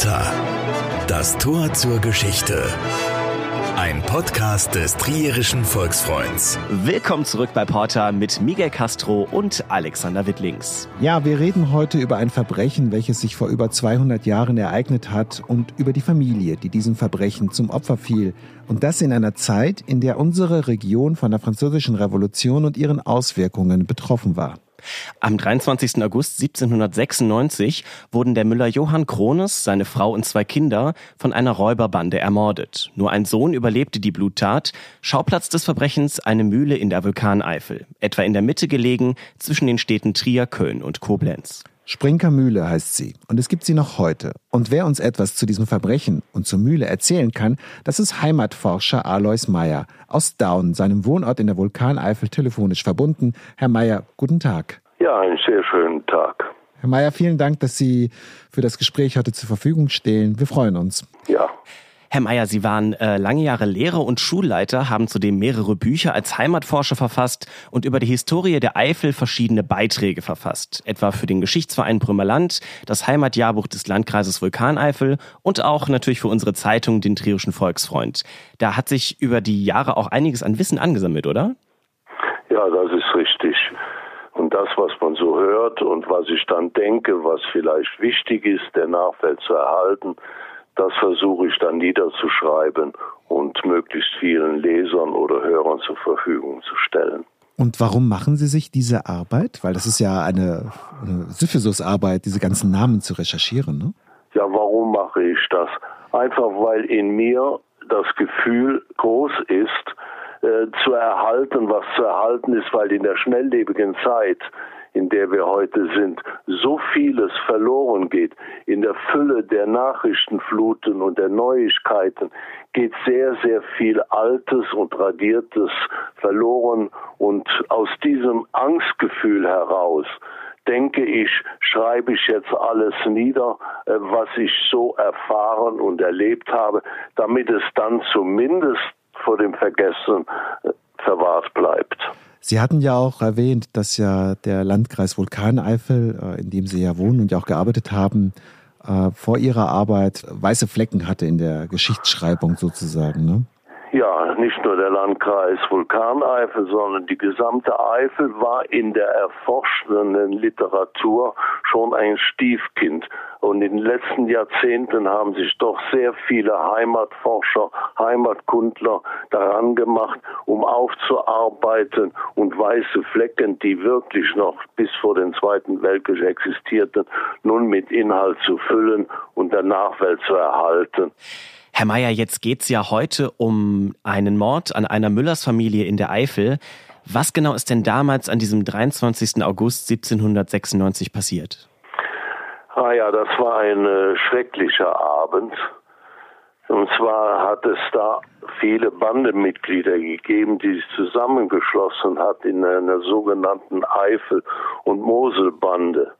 Porta. Das Tor zur Geschichte. Ein Podcast des Trierischen Volksfreunds. Willkommen zurück bei Porta mit Miguel Castro und Alexander Wittlings. Ja, wir reden heute über ein Verbrechen, welches sich vor über 200 Jahren ereignet hat und über die Familie, die diesem Verbrechen zum Opfer fiel. Und das in einer Zeit, in der unsere Region von der Französischen Revolution und ihren Auswirkungen betroffen war. Am 23. August 1796 wurden der Müller Johann Krones, seine Frau und zwei Kinder von einer Räuberbande ermordet. Nur ein Sohn überlebte die Bluttat. Schauplatz des Verbrechens eine Mühle in der Vulkaneifel, etwa in der Mitte gelegen zwischen den Städten Trier, Köln und Koblenz. Sprinker Mühle heißt sie und es gibt sie noch heute. Und wer uns etwas zu diesem Verbrechen und zur Mühle erzählen kann, das ist Heimatforscher Alois Meyer aus Daun, seinem Wohnort in der Vulkaneifel telefonisch verbunden. Herr Meyer, guten Tag. Ja, einen sehr schönen Tag. Herr Meyer, vielen Dank, dass Sie für das Gespräch heute zur Verfügung stehen. Wir freuen uns. Ja. Herr Mayer, Sie waren äh, lange Jahre Lehrer und Schulleiter, haben zudem mehrere Bücher als Heimatforscher verfasst und über die Historie der Eifel verschiedene Beiträge verfasst, etwa für den Geschichtsverein Brümmerland, das Heimatjahrbuch des Landkreises Vulkaneifel und auch natürlich für unsere Zeitung, den Trierischen Volksfreund. Da hat sich über die Jahre auch einiges an Wissen angesammelt, oder? Ja, das ist richtig. Und das, was man so hört und was ich dann denke, was vielleicht wichtig ist, der Nachwelt zu erhalten, das versuche ich dann niederzuschreiben und möglichst vielen Lesern oder Hörern zur Verfügung zu stellen. Und warum machen Sie sich diese Arbeit? Weil das ist ja eine, eine Syphisus-Arbeit, diese ganzen Namen zu recherchieren, ne? Ja, warum mache ich das? Einfach weil in mir das Gefühl groß ist, äh, zu erhalten, was zu erhalten ist, weil in der schnelllebigen Zeit in der wir heute sind, so vieles verloren geht. In der Fülle der Nachrichtenfluten und der Neuigkeiten geht sehr, sehr viel Altes und Tradiertes verloren. Und aus diesem Angstgefühl heraus denke ich, schreibe ich jetzt alles nieder, äh, was ich so erfahren und erlebt habe, damit es dann zumindest vor dem Vergessen äh, verwahrt bleibt. Sie hatten ja auch erwähnt, dass ja der Landkreis Vulkaneifel, äh, in dem Sie ja wohnen und ja auch gearbeitet haben, äh, vor Ihrer Arbeit weiße Flecken hatte in der Geschichtsschreibung sozusagen. Ne? Ja, nicht nur der Landkreis Vulkaneifel, sondern die gesamte Eifel war in der erforschenden Literatur schon ein Stiefkind. Und in den letzten Jahrzehnten haben sich doch sehr viele Heimatforscher, Heimatkundler daran gemacht, um aufzuarbeiten und weiße Flecken, die wirklich noch bis vor den Zweiten Weltkrieg existierten, nun mit Inhalt zu füllen und der Nachwelt zu erhalten. Herr Mayer, jetzt geht's ja heute um einen Mord an einer Müllers-Familie in der Eifel. Was genau ist denn damals an diesem 23. August 1796 passiert? Ah ja, das war ein äh, schrecklicher Abend. Und zwar hat es da viele Bandemitglieder gegeben, die sich zusammengeschlossen hat in einer sogenannten Eifel- und Moselbande.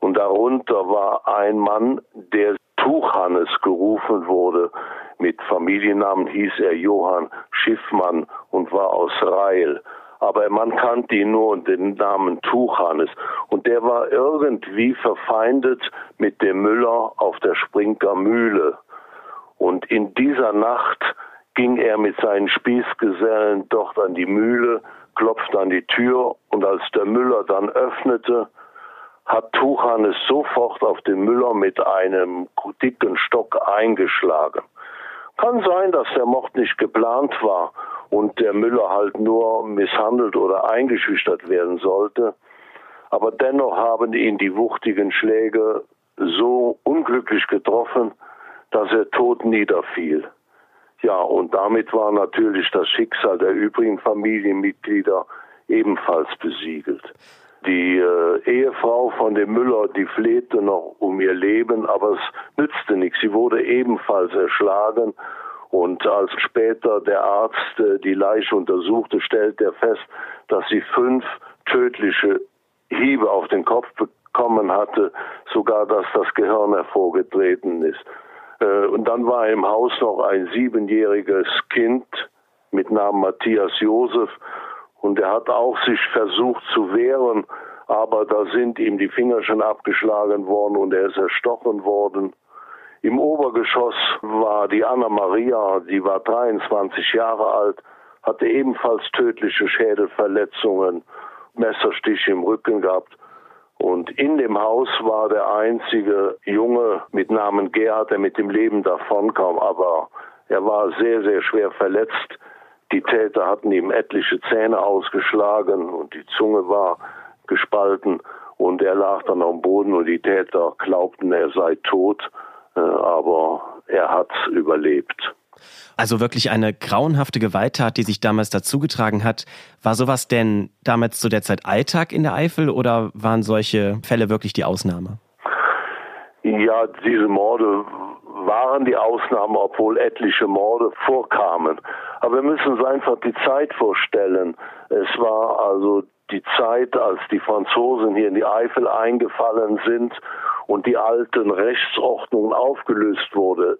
Und darunter war ein Mann, der Tuchhannes gerufen wurde. Mit Familiennamen hieß er Johann Schiffmann und war aus Reil. Aber man kannte ihn nur unter dem Namen Tuchhannes. Und der war irgendwie verfeindet mit dem Müller auf der Sprinker Mühle. Und in dieser Nacht ging er mit seinen Spießgesellen dort an die Mühle, klopfte an die Tür und als der Müller dann öffnete, hat Tuchanes sofort auf den Müller mit einem dicken Stock eingeschlagen. Kann sein, dass der Mord nicht geplant war und der Müller halt nur misshandelt oder eingeschüchtert werden sollte. Aber dennoch haben ihn die wuchtigen Schläge so unglücklich getroffen, dass er tot niederfiel. Ja, und damit war natürlich das Schicksal der übrigen Familienmitglieder ebenfalls besiegelt. Die äh, Ehefrau von dem Müller, die flehte noch um ihr Leben, aber es nützte nichts. Sie wurde ebenfalls erschlagen. Und als später der Arzt äh, die Leiche untersuchte, stellte er fest, dass sie fünf tödliche Hiebe auf den Kopf bekommen hatte, sogar dass das Gehirn hervorgetreten ist. Äh, und dann war im Haus noch ein siebenjähriges Kind mit Namen Matthias Josef und er hat auch sich versucht zu wehren, aber da sind ihm die Finger schon abgeschlagen worden und er ist erstochen worden. Im Obergeschoss war die Anna Maria, die war 23 Jahre alt, hatte ebenfalls tödliche Schädelverletzungen, Messerstiche im Rücken gehabt. Und in dem Haus war der einzige Junge mit Namen Gerhard, der mit dem Leben davonkam, aber er war sehr, sehr schwer verletzt. Die Täter hatten ihm etliche Zähne ausgeschlagen und die Zunge war gespalten und er lag dann am Boden und die Täter glaubten, er sei tot, äh, aber er hat überlebt. Also wirklich eine grauenhafte Gewalttat, die sich damals dazugetragen hat. War sowas denn damals zu der Zeit Alltag in der Eifel oder waren solche Fälle wirklich die Ausnahme? Ja, diese Morde waren die Ausnahme, obwohl etliche Morde vorkamen. Aber wir müssen uns einfach die Zeit vorstellen. Es war also die Zeit, als die Franzosen hier in die Eifel eingefallen sind und die alten Rechtsordnungen aufgelöst wurde.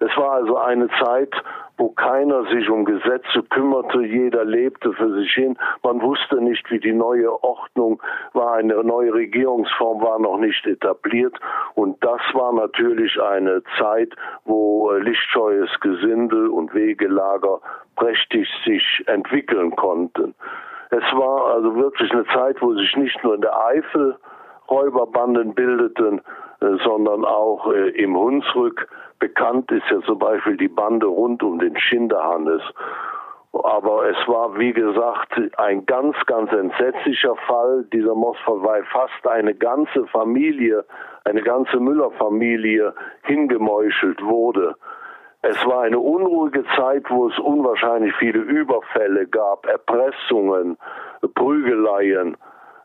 Es war also eine Zeit, wo keiner sich um Gesetze kümmerte, jeder lebte für sich hin. Man wusste nicht, wie die neue Ordnung war, eine neue Regierungsform war noch nicht etabliert. Und das war natürlich eine Zeit, wo äh, lichtscheues Gesindel und Wegelager prächtig sich entwickeln konnten. Es war also wirklich eine Zeit, wo sich nicht nur in der Eifel Räuberbanden bildeten, äh, sondern auch äh, im Hunsrück. Bekannt ist ja zum Beispiel die Bande rund um den Schinderhannes. Aber es war, wie gesagt, ein ganz, ganz entsetzlicher Fall. Dieser Mosfall, weil fast eine ganze Familie, eine ganze Müller-Familie hingemeuchelt wurde. Es war eine unruhige Zeit, wo es unwahrscheinlich viele Überfälle gab, Erpressungen, Prügeleien.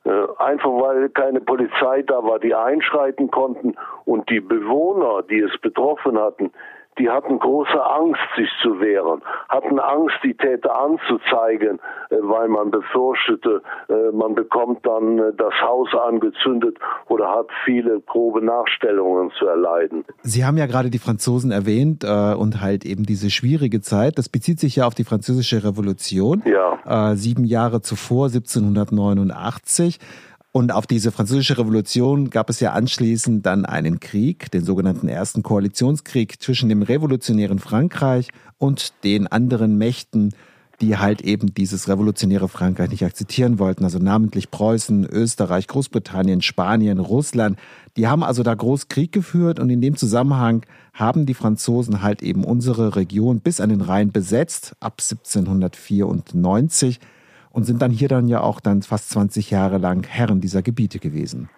Äh, einfach weil keine Polizei da war, die einschreiten konnten und die Bewohner, die es betroffen hatten, die hatten große Angst, sich zu wehren, hatten Angst, die Täter anzuzeigen, äh, weil man befürchtete, äh, man bekommt dann äh, das Haus angezündet oder hat viele grobe Nachstellungen zu erleiden. Sie haben ja gerade die Franzosen erwähnt und halt eben diese schwierige Zeit. Das bezieht sich ja auf die französische Revolution. Ja. sieben Jahre zuvor, 1789. Und auf diese französische Revolution gab es ja anschließend dann einen Krieg, den sogenannten ersten Koalitionskrieg zwischen dem revolutionären Frankreich und den anderen Mächten, die halt eben dieses revolutionäre Frankreich nicht akzeptieren wollten, also namentlich Preußen, Österreich, Großbritannien, Spanien, Russland. Die haben also da groß Krieg geführt und in dem Zusammenhang haben die Franzosen halt eben unsere Region bis an den Rhein besetzt, ab 1794 und sind dann hier dann ja auch dann fast 20 Jahre lang Herren dieser Gebiete gewesen.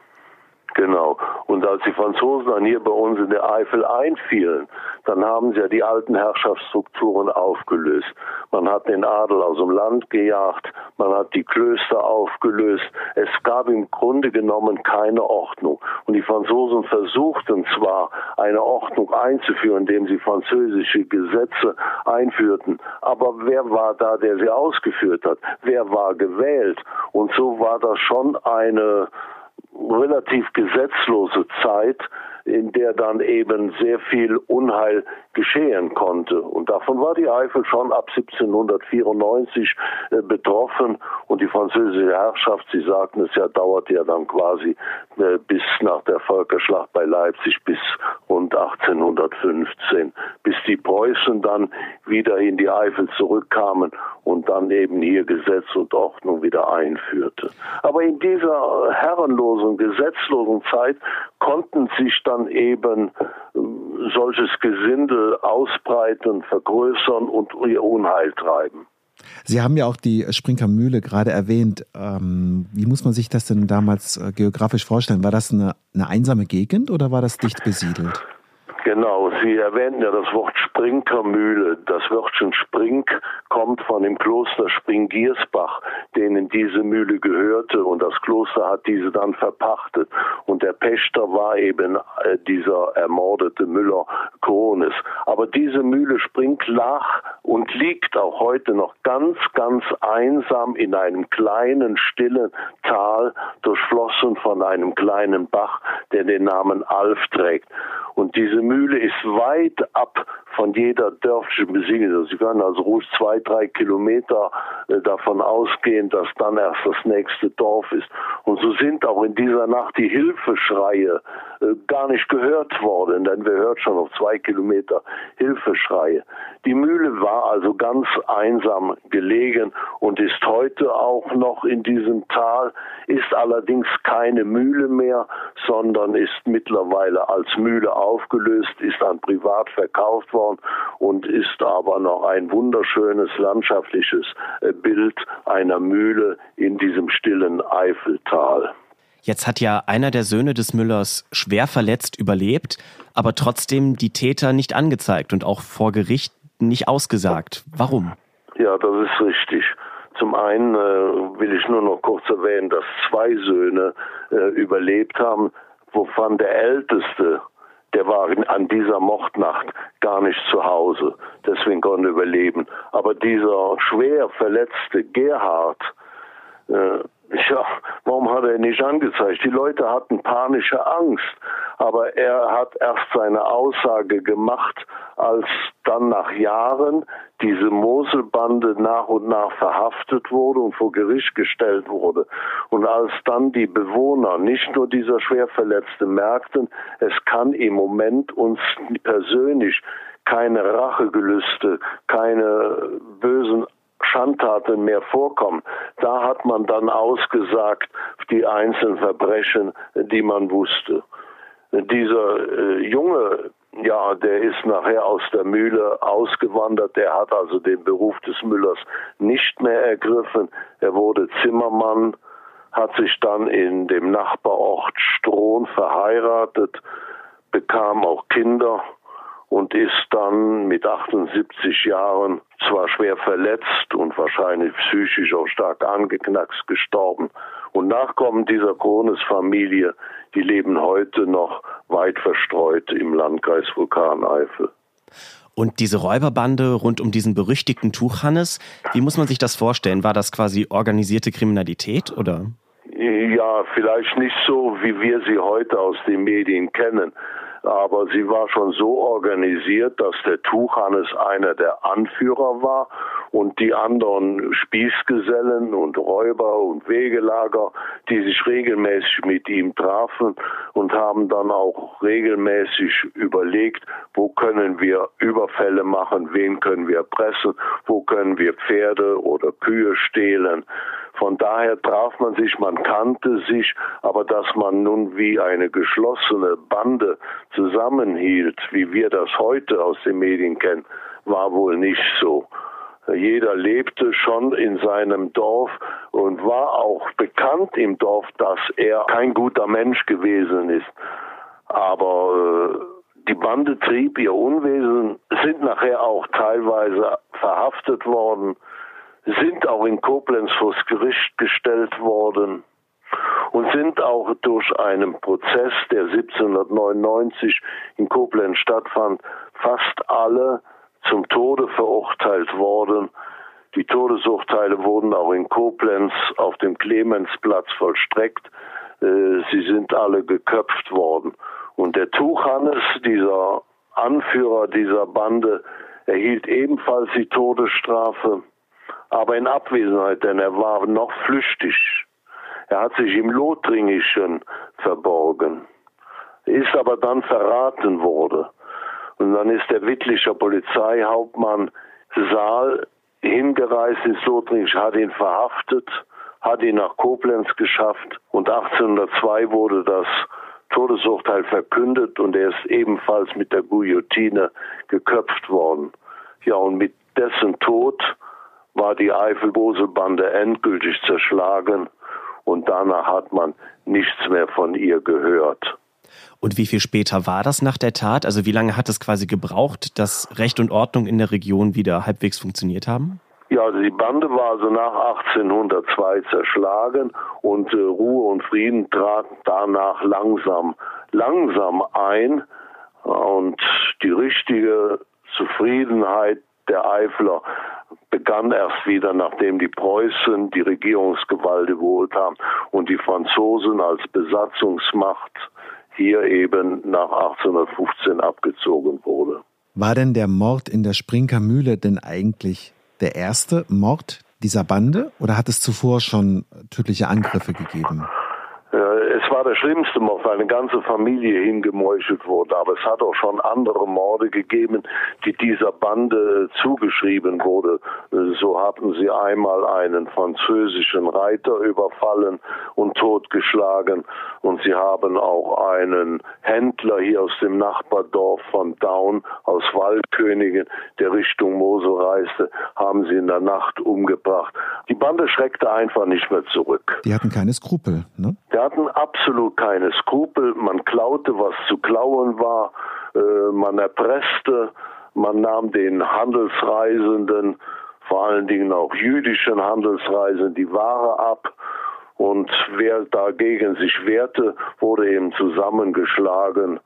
Als die Franzosen dann hier bei uns in der Eifel einfielen, dann haben sie ja die alten Herrschaftsstrukturen aufgelöst. Man hat den Adel aus dem Land gejagt, man hat die Klöster aufgelöst. Es gab im Grunde genommen keine Ordnung. Und die Franzosen versuchten zwar eine Ordnung einzuführen, indem sie französische Gesetze einführten, aber wer war da, der sie ausgeführt hat? Wer war gewählt? Und so war das schon eine relativ gesetzlose Zeit, in der dann eben sehr viel Unheil geschehen konnte. Und davon war die Eifel schon ab 1794 äh, betroffen. Und die französische Herrschaft, Sie sagten es ja, dauert ja dann quasi äh, bis nach der Völkerschlacht bei Leipzig bis rund 1815, bis die Preußen dann wieder in die Eifel zurückkamen und dann eben hier Gesetz und Ordnung wieder einführte. Aber in dieser herrenlosen, gesetzlosen Zeit konnten sich dann eben äh, solches Gesindel ausbreiten, vergrößern und ihr Unheil treiben. Sie haben ja auch die Sprinker Mühle gerade erwähnt. Ähm, wie muss man sich das denn damals äh, geografisch vorstellen? War das eine, eine einsame Gegend oder war das dicht besiedelt? Genau, Sie erwähnten ja das Wort Sprinkermühle. Das Wörtchen Sprink kommt von dem Kloster Springiersbach, denen diese Mühle gehörte und das Kloster hat diese dann verpachtet. Und der Pächter war eben äh, dieser ermordete Müller Krones. Aber diese Mühle Sprink lag und liegt auch heute noch ganz, ganz einsam in einem kleinen, stillen Tal, durchflossen von einem kleinen Bach, der den Namen Alf trägt. Und diese Mühle ist weit ab von jeder dörflichen Besiedlung. Sie können also ruhig zwei, drei Kilometer äh, davon ausgehen, dass dann erst das nächste Dorf ist. Und so sind auch in dieser Nacht die Hilfeschreie äh, gar nicht gehört worden, denn wir hört schon auf zwei Kilometer Hilfeschreie. Die Mühle war also ganz einsam gelegen und ist heute auch noch in diesem Tal, ist allerdings keine Mühle mehr, sondern ist mittlerweile als Mühle aufgelöst, ist an Privat verkauft worden und ist aber noch ein wunderschönes landschaftliches äh, Bild einer Mühle in diesem stillen Eifeltal. Jetzt hat ja einer der Söhne des Müllers schwer verletzt überlebt, aber trotzdem die Täter nicht angezeigt und auch vor Gericht nicht ausgesagt. Warum? Ja, das ist richtig. Zum einen äh, will ich nur noch kurz erwähnen, dass zwei Söhne äh, überlebt haben, wovon der älteste, der war an dieser Mordnacht gar nicht zu Hause, deswegen konnte er überleben. Aber dieser schwer verletzte Gerhard, äh, ja, warum hat er nicht angezeigt? Die Leute hatten panische Angst, aber er hat erst seine Aussage gemacht, als dann nach Jahren diese Moselbande nach und nach verhaftet wurde und vor Gericht gestellt wurde. Und als dann die Bewohner, nicht nur dieser Schwerverletzte, merkten, es kann im Moment uns persönlich keine Rachegelüste, keine bösen Schandtaten mehr vorkommen. Da hat man dann ausgesagt die einzelnen Verbrechen, die man wusste. Dieser äh, Junge, ja, der ist nachher aus der Mühle ausgewandert. Der hat also den Beruf des Müllers nicht mehr ergriffen. Er wurde Zimmermann, hat sich dann in dem Nachbarort Strohn verheiratet, bekam auch Kinder und ist dann mit 78 Jahren zwar schwer verletzt und wahrscheinlich psychisch auch stark angeknackst gestorben. Und Nachkommen dieser Krones-Familie, die leben heute noch weit verstreut im Landkreis Vulkaneifel. Und diese Räuberbande rund um diesen berüchtigten Tuchhannes, wie muss man sich das vorstellen? War das quasi organisierte Kriminalität oder? Ja, vielleicht nicht so, wie wir sie heute aus den Medien kennen aber sie war schon so organisiert, dass der Tuchhannes einer der Anführer war und die anderen Spießgesellen und Räuber und Wegelager, die sich regelmäßig mit ihm trafen und haben dann auch regelmäßig überlegt, wo können wir Überfälle machen, wen können wir pressen, wo können wir Pferde oder Kühe stehlen. Von daher traf man sich, man kannte sich, aber dass man nun wie eine geschlossene Bande zusammenhielt, wie wir das heute aus den Medien kennen, war wohl nicht so. Jeder lebte schon in seinem Dorf und war auch bekannt im Dorf, dass er kein guter Mensch gewesen ist. Aber äh, die Bande trieb ihr Unwesen, sind nachher auch teilweise verhaftet worden sind auch in Koblenz vors Gericht gestellt worden und sind auch durch einen Prozess, der 1799 in Koblenz stattfand, fast alle zum Tode verurteilt worden. Die Todesurteile wurden auch in Koblenz auf dem Clemensplatz vollstreckt. Äh, sie sind alle geköpft worden. Und der Tuchhannes, dieser Anführer dieser Bande, erhielt ebenfalls die Todesstrafe aber in Abwesenheit, denn er war noch flüchtig. Er hat sich im Lothringischen verborgen, ist aber dann verraten worden. Und dann ist der Wittlicher Polizeihauptmann Saal hingereist ins Lothringische, hat ihn verhaftet, hat ihn nach Koblenz geschafft und 1802 wurde das Todesurteil verkündet und er ist ebenfalls mit der Guillotine geköpft worden. Ja, und mit dessen Tod war die Eifelboselbande endgültig zerschlagen und danach hat man nichts mehr von ihr gehört. Und wie viel später war das nach der Tat? Also wie lange hat es quasi gebraucht, dass Recht und Ordnung in der Region wieder halbwegs funktioniert haben? Ja, also die Bande war also nach 1802 zerschlagen und äh, Ruhe und Frieden traten danach langsam, langsam ein und die richtige Zufriedenheit der Eifler begann erst wieder, nachdem die Preußen die Regierungsgewalt überholt haben und die Franzosen als Besatzungsmacht hier eben nach 1815 abgezogen wurde. War denn der Mord in der Sprinker Mühle denn eigentlich der erste Mord dieser Bande oder hat es zuvor schon tödliche Angriffe gegeben? War der schlimmste Mord, weil eine ganze Familie hingemeuchelt wurde. Aber es hat auch schon andere Morde gegeben, die dieser Bande zugeschrieben wurde. So hatten sie einmal einen französischen Reiter überfallen und totgeschlagen. Und sie haben auch einen Händler hier aus dem Nachbardorf von Daun, aus Waldkönigen, der Richtung Mosel reiste, haben sie in der Nacht umgebracht. Die Bande schreckte einfach nicht mehr zurück. Die hatten keine Skrupel, ne? Die hatten absolut keine Skrupel. Man klaute, was zu klauen war. Äh, man erpresste. Man nahm den Handelsreisenden, vor allen Dingen auch jüdischen Handelsreisenden, die Ware ab. Und wer dagegen sich wehrte, wurde eben zusammengeschlagen.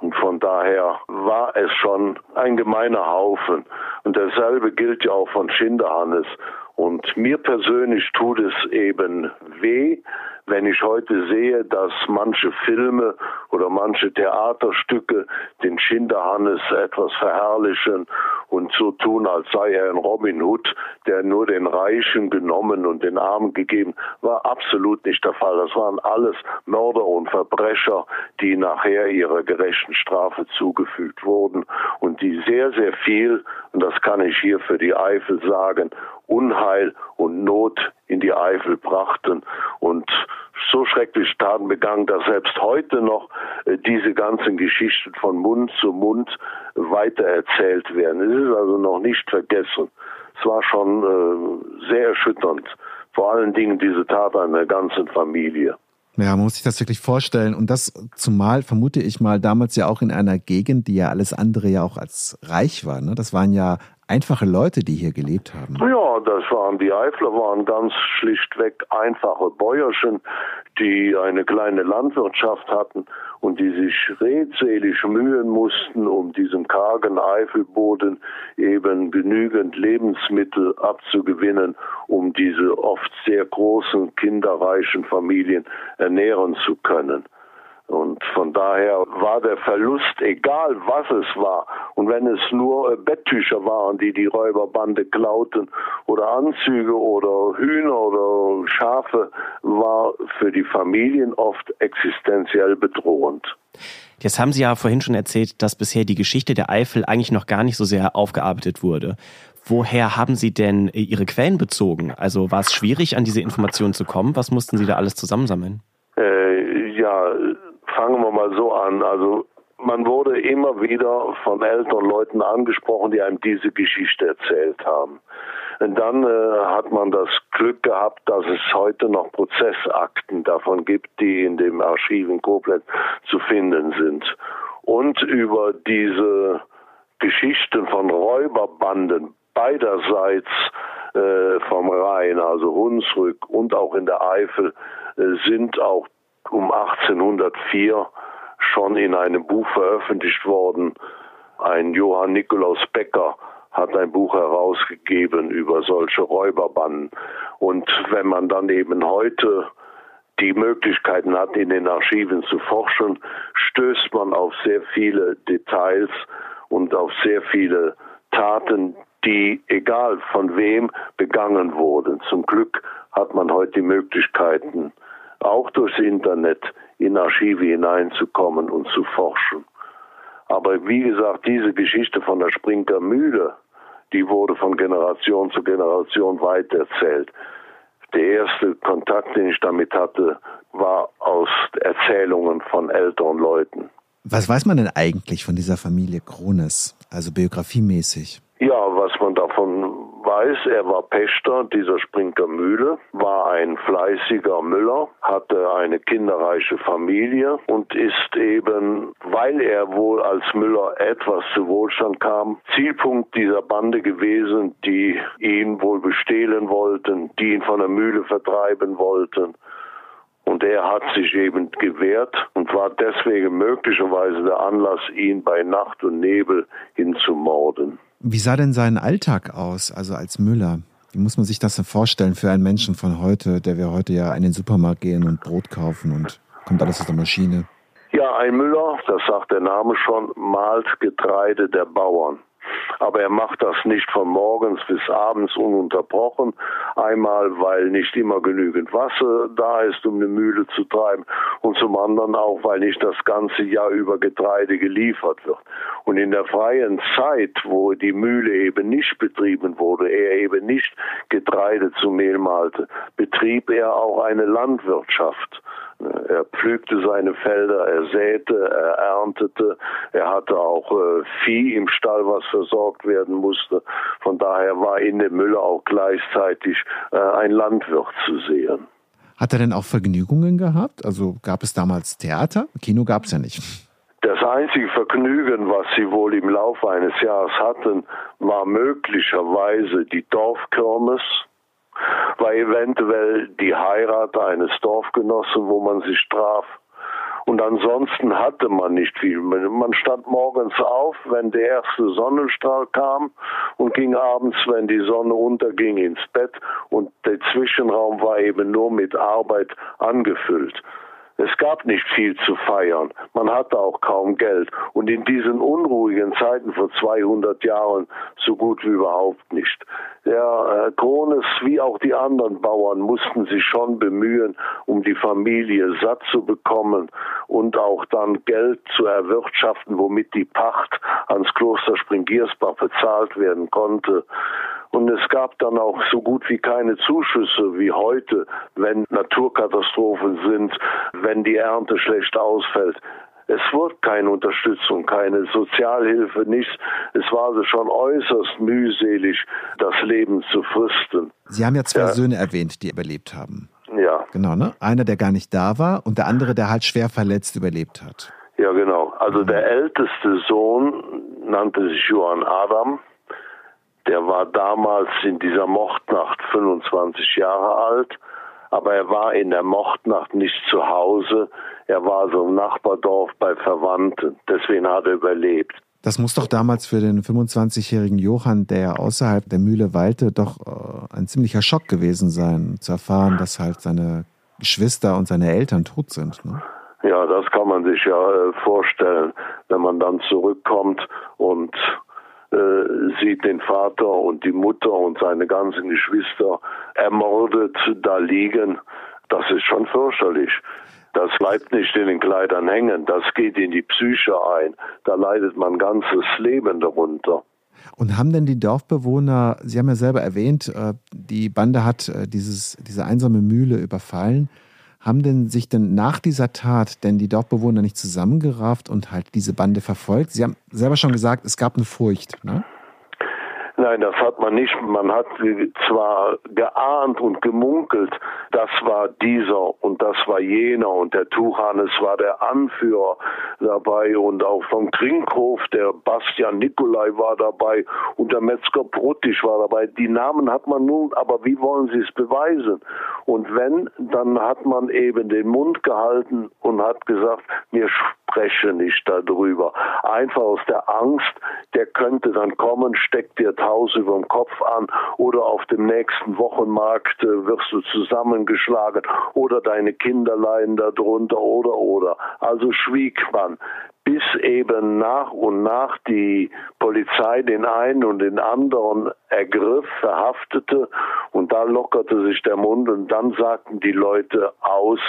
Und von daher war es schon ein gemeiner Haufen. Und dasselbe gilt ja auch von Schinderhannes. Und mir persönlich tut es eben weh, wenn ich heute sehe, dass manche Filme oder manche Theaterstücke den Schinderhannes etwas verherrlichen und so tun, als sei er ein Robin Hood, der nur den Reichen genommen und den Armen gegeben, war absolut nicht der Fall. Das waren alles Mörder und Verbrecher, die nachher ihrer gerechten Strafe zugefügt wurden und die sehr, sehr viel, und das kann ich hier für die Eifel sagen, Unheil und Not in die Eifel brachten und so schreckliche Taten begangen, dass selbst heute noch äh, diese ganzen Geschichten von Mund zu Mund weitererzählt werden. Es ist also noch nicht vergessen. Es war schon äh, sehr erschütternd. Vor allen Dingen diese Tat einer ganzen Familie. Ja, man muss sich das wirklich vorstellen. Und das zumal, vermute ich mal, damals ja auch in einer Gegend, die ja alles andere ja auch als reich war. Ne? Das waren ja einfache Leute, die hier gelebt haben. Ja, das waren die Eifler, waren ganz schlichtweg einfache Bäuerchen, die eine kleine Landwirtschaft hatten und die sich redselig mühen mussten, um diesem kargen Eifelboden eben genügend Lebensmittel abzugewinnen, um diese oft sehr großen kinderreichen Familien ernähren zu können. Und von daher war der Verlust, egal was es war, und wenn es nur äh, Betttücher waren, die die Räuberbande klauten, oder Anzüge oder Hühner oder Schafe, war für die Familien oft existenziell bedrohend. Jetzt haben Sie ja vorhin schon erzählt, dass bisher die Geschichte der Eifel eigentlich noch gar nicht so sehr aufgearbeitet wurde. Woher haben Sie denn Ihre Quellen bezogen? Also war es schwierig, an diese Informationen zu kommen? Was mussten Sie da alles zusammensammeln? Äh, ja, fangen wir mal so an. Also man wurde immer wieder von älteren Leuten angesprochen, die einem diese Geschichte erzählt haben. Und dann äh, hat man das Glück gehabt, dass es heute noch Prozessakten davon gibt, die in dem Archiv in Koblenz zu finden sind. Und über diese Geschichten von Räuberbanden beiderseits äh, vom Rhein, also Hunsrück und auch in der Eifel, äh, sind auch um 1804 schon in einem Buch veröffentlicht worden. Ein Johann Nikolaus Becker hat ein Buch herausgegeben über solche Räuberbanden. Und wenn man dann eben heute die Möglichkeiten hat, in den Archiven zu forschen, stößt man auf sehr viele Details und auf sehr viele Taten, die egal von wem begangen wurden. Zum Glück hat man heute die Möglichkeiten, auch durchs Internet in Archive hineinzukommen und zu forschen. Aber wie gesagt, diese Geschichte von der Sprinker Mühle, die wurde von Generation zu Generation weitererzählt. Der erste Kontakt, den ich damit hatte, war aus Erzählungen von älteren Leuten. Was weiß man denn eigentlich von dieser Familie Krones, also biografiemäßig? Ja, was man davon weiß, er war Pächter dieser Sprinker Mühle, war ein fleißiger Müller, hatte eine kinderreiche Familie und ist eben, weil er wohl als Müller etwas zu Wohlstand kam, Zielpunkt dieser Bande gewesen, die ihn wohl bestehlen wollten, die ihn von der Mühle vertreiben wollten. Und er hat sich eben gewehrt und war deswegen möglicherweise der Anlass, ihn bei Nacht und Nebel hinzumorden. Wie sah denn sein Alltag aus, also als Müller? Wie muss man sich das denn vorstellen für einen Menschen von heute, der wir heute ja in den Supermarkt gehen und Brot kaufen und kommt alles aus der Maschine? Ja, ein Müller, das sagt der Name schon, malt Getreide der Bauern. Aber er macht das nicht von morgens bis abends ununterbrochen. Einmal, weil nicht immer genügend Wasser da ist, um eine Mühle zu treiben. Und zum anderen auch, weil nicht das ganze Jahr über Getreide geliefert wird. Und in der freien Zeit, wo die Mühle eben nicht betrieben wurde, er eben nicht Getreide zu Mehl malte, betrieb er auch eine Landwirtschaft. Er pflügte seine Felder, er säte, er erntete, er hatte auch äh, Vieh im Stall, was versorgt werden musste. Von daher war in dem Müller auch gleichzeitig äh, ein Landwirt zu sehen. Hat er denn auch Vergnügungen gehabt? Also gab es damals Theater? Kino gab es ja nicht. Das einzige Vergnügen, was sie wohl im Laufe eines Jahres hatten, war möglicherweise die Dorfkirmes war eventuell die Heirat eines Dorfgenossen, wo man sich traf. Und ansonsten hatte man nicht viel. Man stand morgens auf, wenn der erste Sonnenstrahl kam und ging abends, wenn die Sonne unterging, ins Bett. Und der Zwischenraum war eben nur mit Arbeit angefüllt. Es gab nicht viel zu feiern. Man hatte auch kaum Geld. Und in diesen unruhigen Zeiten vor 200 Jahren so gut wie überhaupt nicht. Der äh, Krones wie auch die anderen Bauern mussten sich schon bemühen, um die Familie satt zu bekommen und auch dann Geld zu erwirtschaften, womit die Pacht ans Kloster Springiersbach bezahlt werden konnte. Und es gab dann auch so gut wie keine Zuschüsse wie heute, wenn Naturkatastrophen sind, wenn die Ernte schlecht ausfällt. Es wurde keine Unterstützung, keine Sozialhilfe, nichts. Es war also schon äußerst mühselig, das Leben zu fristen. Sie haben ja zwei ja. Söhne erwähnt, die überlebt haben. Ja. Genau, ne? Einer, der gar nicht da war und der andere, der halt schwer verletzt überlebt hat. Ja, genau. Also der älteste Sohn nannte sich Johann Adam der war damals in dieser Mordnacht 25 Jahre alt, aber er war in der Mordnacht nicht zu Hause. Er war so im Nachbardorf bei Verwandten. Deswegen hat er überlebt. Das muss doch damals für den 25-jährigen Johann, der außerhalb der Mühle weilte, doch äh, ein ziemlicher Schock gewesen sein, zu erfahren, dass halt seine Geschwister und seine Eltern tot sind. Ne? Ja, das kann man sich ja äh, vorstellen, wenn man dann zurückkommt und sieht den Vater und die Mutter und seine ganzen Geschwister ermordet da liegen. Das ist schon fürchterlich. Das bleibt nicht in den Kleidern hängen, das geht in die Psyche ein. Da leidet man ganzes Leben darunter. Und haben denn die Dorfbewohner, Sie haben ja selber erwähnt, äh, die Bande hat äh, dieses, diese einsame Mühle überfallen. Haben denn sich denn nach dieser Tat denn die Dorfbewohner nicht zusammengerafft und halt diese Bande verfolgt? Sie haben selber schon gesagt, es gab eine Furcht. Ne? Nein, das hat man nicht. Man hat zwar geahnt und gemunkelt, das war dieser und das war jener und der Tuchanes war der Anführer dabei und auch vom Krinkhof der Bastian Nikolai war dabei und der Metzger Bruttisch war dabei. Die Namen hat man nun, aber wie wollen sie es beweisen? Und wenn, dann hat man eben den Mund gehalten und hat gesagt, wir spreche nicht darüber. Einfach aus der Angst, der könnte dann kommen, steckt dir Haus über dem Kopf an oder auf dem nächsten Wochenmarkt äh, wirst du zusammengeschlagen oder deine Kinder leiden darunter oder oder. Also schwieg man bis eben nach und nach die Polizei den einen und den anderen ergriff, verhaftete und da lockerte sich der Mund und dann sagten die Leute aus,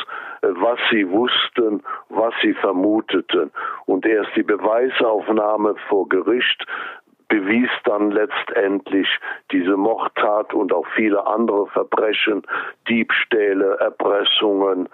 äh, was sie wussten, was sie vermuteten. Und erst die Beweisaufnahme vor Gericht bewies dann letztendlich diese Mordtat und auch viele andere Verbrechen, Diebstähle, Erpressungen,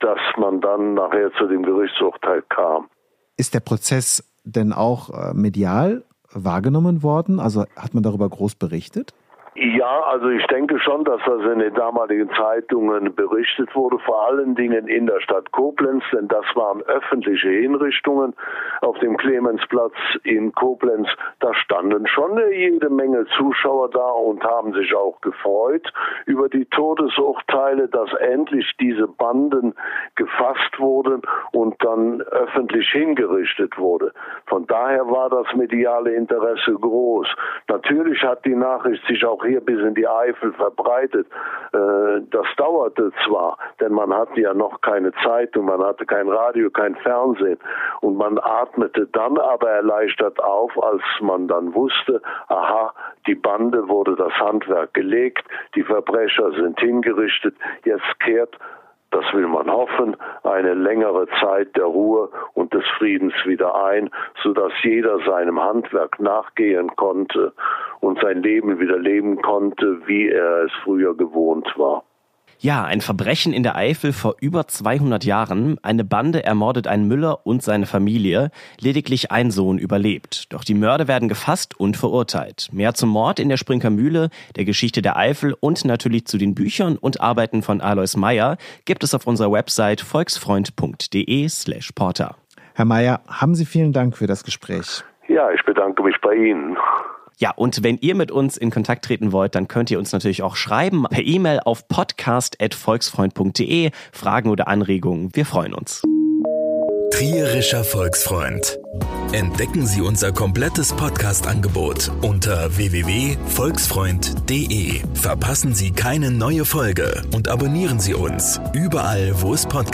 dass man dann nachher zu dem Gerichtsurteil kam. Ist der Prozess denn auch äh, medial wahrgenommen worden? Also hat man darüber groß berichtet? Ja, also ich denke schon, dass das in den damaligen Zeitungen berichtet wurde, vor allen Dingen in der Stadt Koblenz, denn das waren öffentliche Hinrichtungen auf dem Clemensplatz in Koblenz. Da standen schon jede Menge Zuschauer da und haben sich auch gefreut über die Todesurteile, dass endlich diese Banden gefasst wurden und dann öffentlich hingerichtet wurde. Von daher war das mediale Interesse groß. Natürlich hat die Nachricht sich auch hier bis in die Eifel verbreitet. Äh, das dauerte zwar, denn man hatte ja noch keine Zeitung, man hatte kein Radio, kein Fernsehen und man atmete dann aber erleichtert auf, als man dann wusste, aha, die Bande wurde das Handwerk gelegt, die Verbrecher sind hingerichtet, jetzt kehrt das will man hoffen, eine längere Zeit der Ruhe und des Friedens wieder ein, so dass jeder seinem Handwerk nachgehen konnte und sein Leben wieder leben konnte, wie er es früher gewohnt war. Ja, ein Verbrechen in der Eifel vor über 200 Jahren. Eine Bande ermordet einen Müller und seine Familie. Lediglich ein Sohn überlebt. Doch die Mörder werden gefasst und verurteilt. Mehr zum Mord in der Sprinker Mühle, der Geschichte der Eifel und natürlich zu den Büchern und Arbeiten von Alois Meyer gibt es auf unserer Website volksfreund.de slash porter. Herr Meyer, haben Sie vielen Dank für das Gespräch. Ja, ich bedanke mich bei Ihnen. Ja, und wenn ihr mit uns in Kontakt treten wollt, dann könnt ihr uns natürlich auch schreiben per E-Mail auf podcast.volksfreund.de. Fragen oder Anregungen. Wir freuen uns. Trierischer Volksfreund. Entdecken Sie unser komplettes Podcast-Angebot unter www.volksfreund.de. Verpassen Sie keine neue Folge und abonnieren Sie uns überall, wo es Podcasts